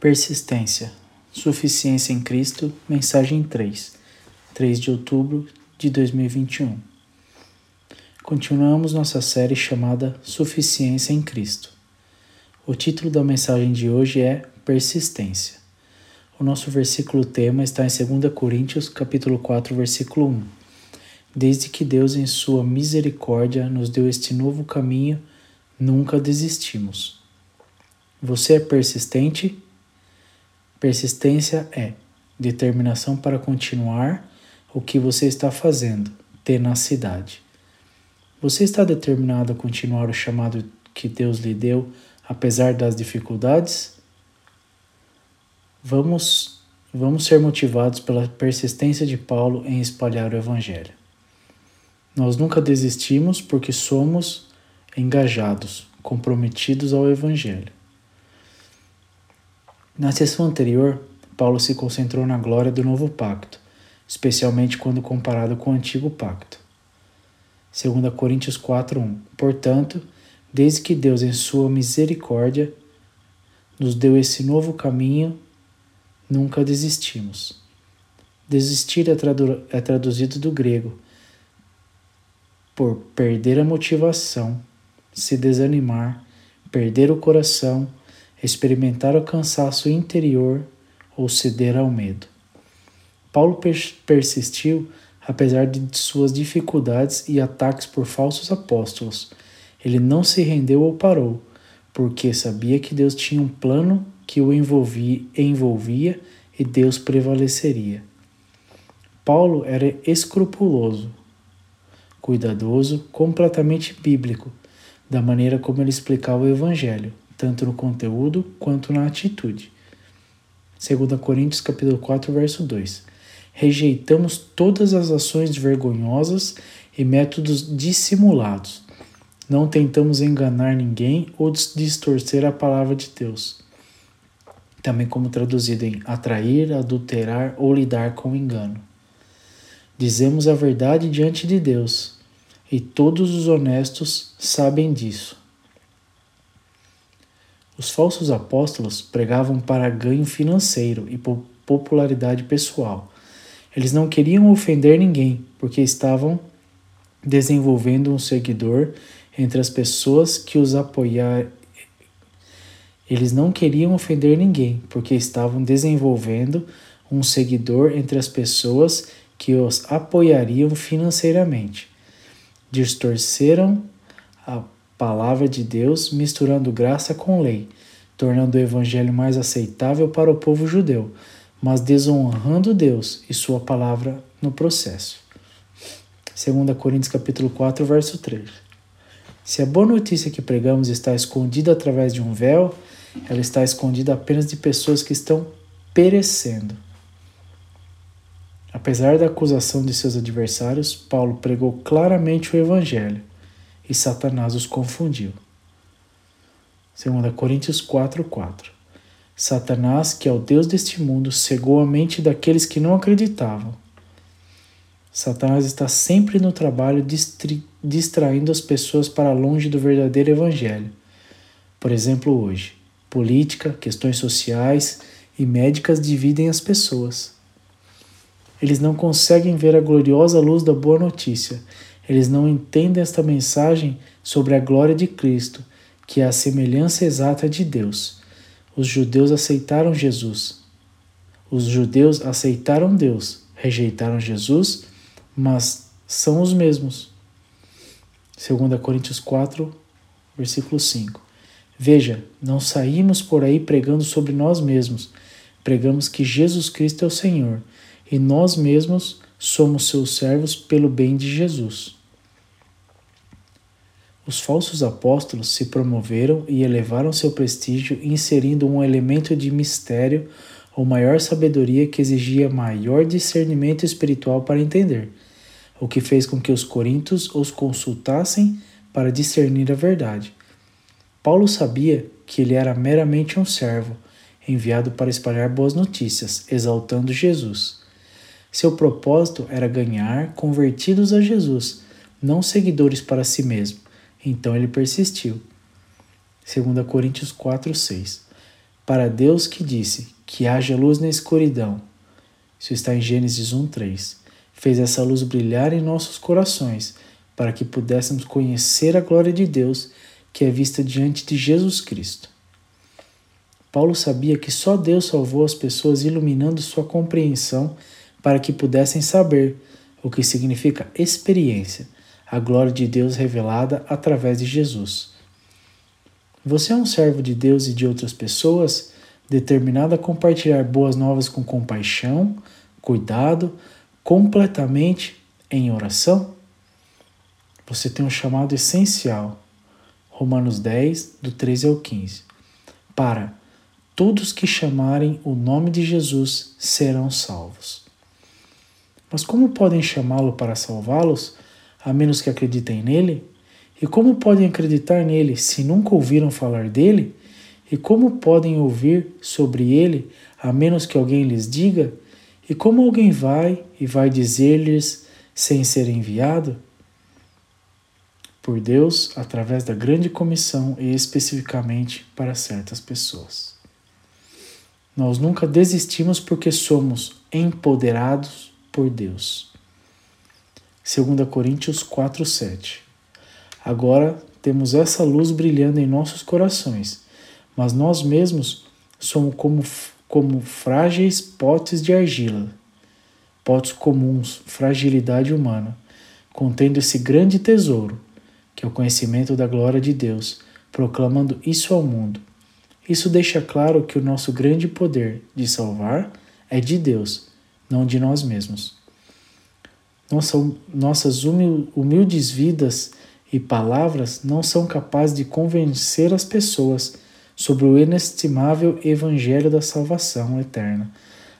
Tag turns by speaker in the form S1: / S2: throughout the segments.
S1: Persistência, suficiência em Cristo, mensagem 3, 3 de outubro de 2021. Continuamos nossa série chamada Suficiência em Cristo. O título da mensagem de hoje é Persistência. O nosso versículo tema está em 2 Coríntios, capítulo 4, versículo 1. Desde que Deus em sua misericórdia nos deu este novo caminho, nunca desistimos. Você é persistente? Persistência é determinação para continuar o que você está fazendo, tenacidade. Você está determinado a continuar o chamado que Deus lhe deu, apesar das dificuldades? Vamos, vamos ser motivados pela persistência de Paulo em espalhar o Evangelho. Nós nunca desistimos porque somos engajados, comprometidos ao Evangelho. Na sessão anterior, Paulo se concentrou na glória do novo pacto, especialmente quando comparado com o antigo pacto. 2 Coríntios 4:1. Portanto, desde que Deus em sua misericórdia nos deu esse novo caminho, nunca desistimos. Desistir é, tradu é traduzido do grego por perder a motivação, se desanimar, perder o coração, experimentar o cansaço interior ou ceder ao medo. Paulo persistiu apesar de suas dificuldades e ataques por falsos apóstolos. Ele não se rendeu ou parou, porque sabia que Deus tinha um plano que o envolvia, envolvia e Deus prevaleceria. Paulo era escrupuloso, cuidadoso, completamente bíblico, da maneira como ele explicava o Evangelho tanto no conteúdo quanto na atitude. 2 Coríntios capítulo 4, verso 2. Rejeitamos todas as ações vergonhosas e métodos dissimulados. Não tentamos enganar ninguém ou distorcer a palavra de Deus. Também como traduzido em atrair, adulterar ou lidar com engano. Dizemos a verdade diante de Deus, e todos os honestos sabem disso. Os falsos apóstolos pregavam para ganho financeiro e popularidade pessoal. Eles não queriam ofender ninguém, porque estavam desenvolvendo um seguidor entre as pessoas que os apoiaram. Eles não queriam ofender ninguém, porque estavam desenvolvendo um seguidor entre as pessoas que os apoiariam financeiramente. Distorceram palavra de Deus misturando graça com lei, tornando o evangelho mais aceitável para o povo judeu, mas desonrando Deus e sua palavra no processo. 2 Coríntios capítulo 4, verso 3. Se a boa notícia que pregamos está escondida através de um véu, ela está escondida apenas de pessoas que estão perecendo. Apesar da acusação de seus adversários, Paulo pregou claramente o Evangelho e Satanás os confundiu. 2 Coríntios 4, 4 Satanás, que é o Deus deste mundo, cegou a mente daqueles que não acreditavam. Satanás está sempre no trabalho distraindo as pessoas para longe do verdadeiro Evangelho. Por exemplo, hoje, política, questões sociais e médicas dividem as pessoas. Eles não conseguem ver a gloriosa luz da boa notícia eles não entendem esta mensagem sobre a glória de Cristo, que é a semelhança exata de Deus. Os judeus aceitaram Jesus. Os judeus aceitaram Deus, rejeitaram Jesus, mas são os mesmos. 2 Coríntios 4, versículo 5. Veja, não saímos por aí pregando sobre nós mesmos, pregamos que Jesus Cristo é o Senhor e nós mesmos somos seus servos pelo bem de Jesus. Os falsos apóstolos se promoveram e elevaram seu prestígio, inserindo um elemento de mistério ou maior sabedoria que exigia maior discernimento espiritual para entender, o que fez com que os coríntios os consultassem para discernir a verdade. Paulo sabia que ele era meramente um servo, enviado para espalhar boas notícias, exaltando Jesus. Seu propósito era ganhar convertidos a Jesus, não seguidores para si mesmo então ele persistiu. 2 Coríntios 4, 6. para Deus que disse que haja luz na escuridão. Isso está em Gênesis 1:3. Fez essa luz brilhar em nossos corações, para que pudéssemos conhecer a glória de Deus que é vista diante de Jesus Cristo. Paulo sabia que só Deus salvou as pessoas iluminando sua compreensão para que pudessem saber o que significa experiência, a glória de Deus revelada através de Jesus. Você é um servo de Deus e de outras pessoas, determinado a compartilhar boas novas com compaixão, cuidado, completamente em oração? Você tem um chamado essencial, Romanos 10, do 13 ao 15, para todos que chamarem o nome de Jesus serão salvos. Mas como podem chamá-lo para salvá-los, a menos que acreditem nele? E como podem acreditar nele se nunca ouviram falar dele? E como podem ouvir sobre ele a menos que alguém lhes diga? E como alguém vai e vai dizer-lhes sem ser enviado? Por Deus, através da grande comissão e especificamente para certas pessoas. Nós nunca desistimos porque somos empoderados por Deus. 2 Coríntios 4:7. Agora temos essa luz brilhando em nossos corações, mas nós mesmos somos como, como frágeis potes de argila, potes comuns, fragilidade humana, contendo esse grande tesouro, que é o conhecimento da glória de Deus, proclamando isso ao mundo isso deixa claro que o nosso grande poder de salvar é de Deus, não de nós mesmos. Nossa, nossas humildes vidas e palavras não são capazes de convencer as pessoas sobre o inestimável evangelho da salvação eterna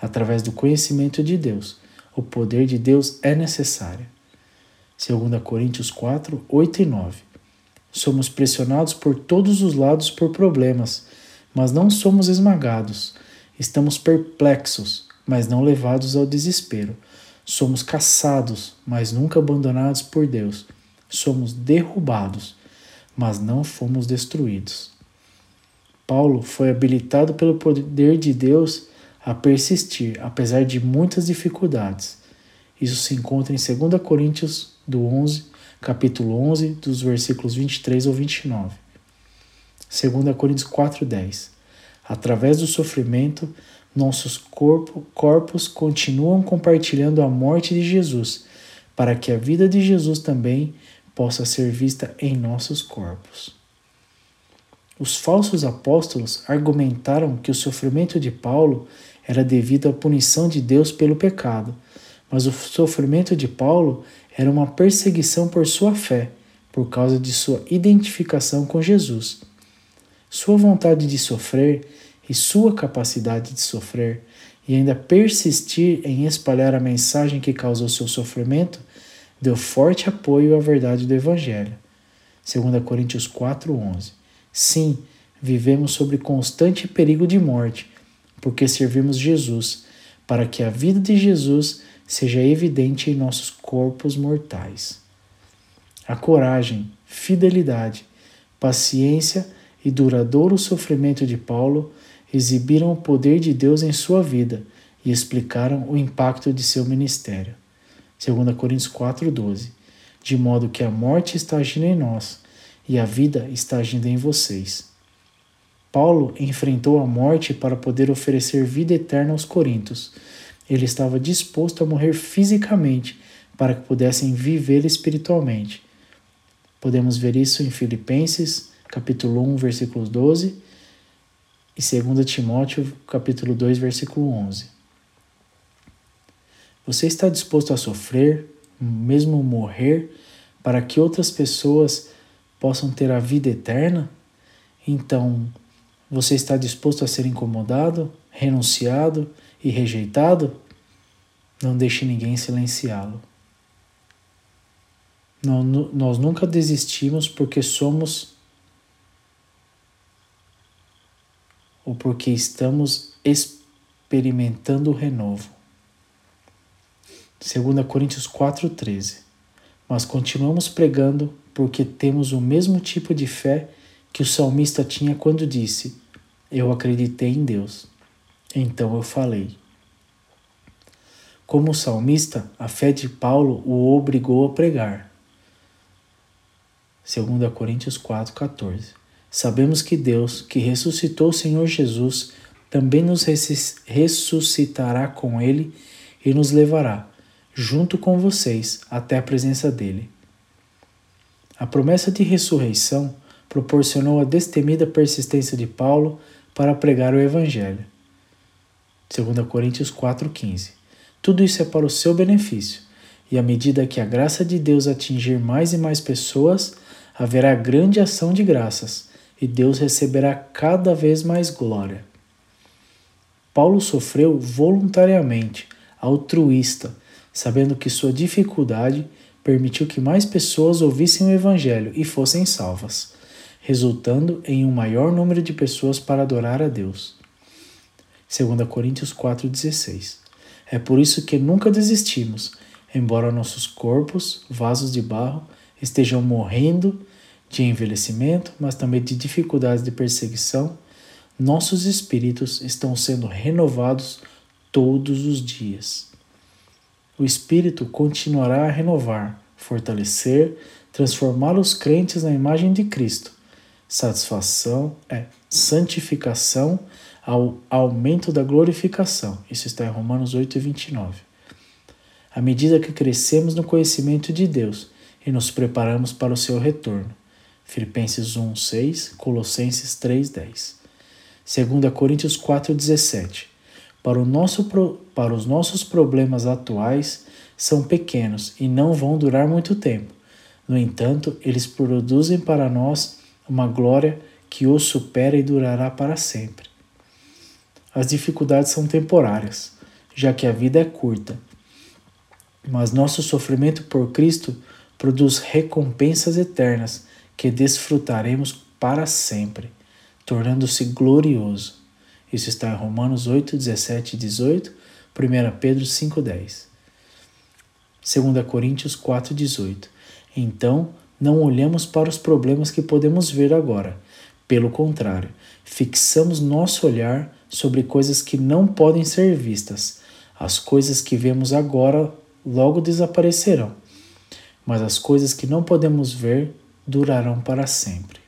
S1: através do conhecimento de Deus. O poder de Deus é necessário. 2 Coríntios 4, 8 e 9. Somos pressionados por todos os lados por problemas mas não somos esmagados. Estamos perplexos, mas não levados ao desespero. Somos caçados, mas nunca abandonados por Deus. Somos derrubados, mas não fomos destruídos. Paulo foi habilitado pelo poder de Deus a persistir, apesar de muitas dificuldades. Isso se encontra em 2 Coríntios do 11, capítulo 11, dos versículos 23 ao 29. 2 Coríntios 4,10 Através do sofrimento, nossos corpo, corpos continuam compartilhando a morte de Jesus, para que a vida de Jesus também possa ser vista em nossos corpos. Os falsos apóstolos argumentaram que o sofrimento de Paulo era devido à punição de Deus pelo pecado, mas o sofrimento de Paulo era uma perseguição por sua fé, por causa de sua identificação com Jesus. Sua vontade de sofrer e sua capacidade de sofrer e ainda persistir em espalhar a mensagem que causou seu sofrimento deu forte apoio à verdade do Evangelho. 2 Coríntios 4:11. Sim, vivemos sob constante perigo de morte, porque servimos Jesus, para que a vida de Jesus seja evidente em nossos corpos mortais. A coragem, fidelidade, paciência e duradouro sofrimento de Paulo exibiram o poder de Deus em sua vida e explicaram o impacto de seu ministério. 2 Coríntios 4,12 De modo que a morte está agindo em nós e a vida está agindo em vocês. Paulo enfrentou a morte para poder oferecer vida eterna aos coríntios. Ele estava disposto a morrer fisicamente para que pudessem viver espiritualmente. Podemos ver isso em Filipenses capítulo 1, versículos 12 e 2 Timóteo, capítulo 2, versículo 11. Você está disposto a sofrer, mesmo morrer, para que outras pessoas possam ter a vida eterna? Então, você está disposto a ser incomodado, renunciado e rejeitado? Não deixe ninguém silenciá-lo. Nós nunca desistimos porque somos ou porque estamos experimentando o renovo. 2 Coríntios 4,13 Mas continuamos pregando porque temos o mesmo tipo de fé que o salmista tinha quando disse: eu acreditei em Deus. Então eu falei. Como salmista, a fé de Paulo o obrigou a pregar. 2 Coríntios 4,14 Sabemos que Deus, que ressuscitou o Senhor Jesus, também nos ressuscitará com Ele e nos levará, junto com vocês, até a presença dele. A promessa de ressurreição proporcionou a destemida persistência de Paulo para pregar o Evangelho. 2 Coríntios 4,15 Tudo isso é para o seu benefício, e à medida que a graça de Deus atingir mais e mais pessoas, haverá grande ação de graças, e Deus receberá cada vez mais glória. Paulo sofreu voluntariamente, altruísta, sabendo que sua dificuldade permitiu que mais pessoas ouvissem o Evangelho e fossem salvas resultando em um maior número de pessoas para adorar a Deus. 2 Coríntios 4,16 É por isso que nunca desistimos, embora nossos corpos, vasos de barro, estejam morrendo de envelhecimento, mas também de dificuldades de perseguição, nossos espíritos estão sendo renovados todos os dias. O Espírito continuará a renovar, fortalecer, transformar os crentes na imagem de Cristo Satisfação é santificação ao aumento da glorificação. Isso está em Romanos 8 e 29. À medida que crescemos no conhecimento de Deus e nos preparamos para o seu retorno. Filipenses 1, 6, Colossenses 3, 10. 2 Coríntios 4, 17. Para, o nosso, para os nossos problemas atuais, são pequenos e não vão durar muito tempo. No entanto, eles produzem para nós uma glória que o supera e durará para sempre. As dificuldades são temporárias, já que a vida é curta, mas nosso sofrimento por Cristo produz recompensas eternas que desfrutaremos para sempre, tornando-se glorioso. Isso está em Romanos 8, 17 e 18, 1 Pedro 5, 10. 2 Coríntios 4, 18. Então, não olhamos para os problemas que podemos ver agora. Pelo contrário, fixamos nosso olhar sobre coisas que não podem ser vistas. As coisas que vemos agora logo desaparecerão, mas as coisas que não podemos ver durarão para sempre.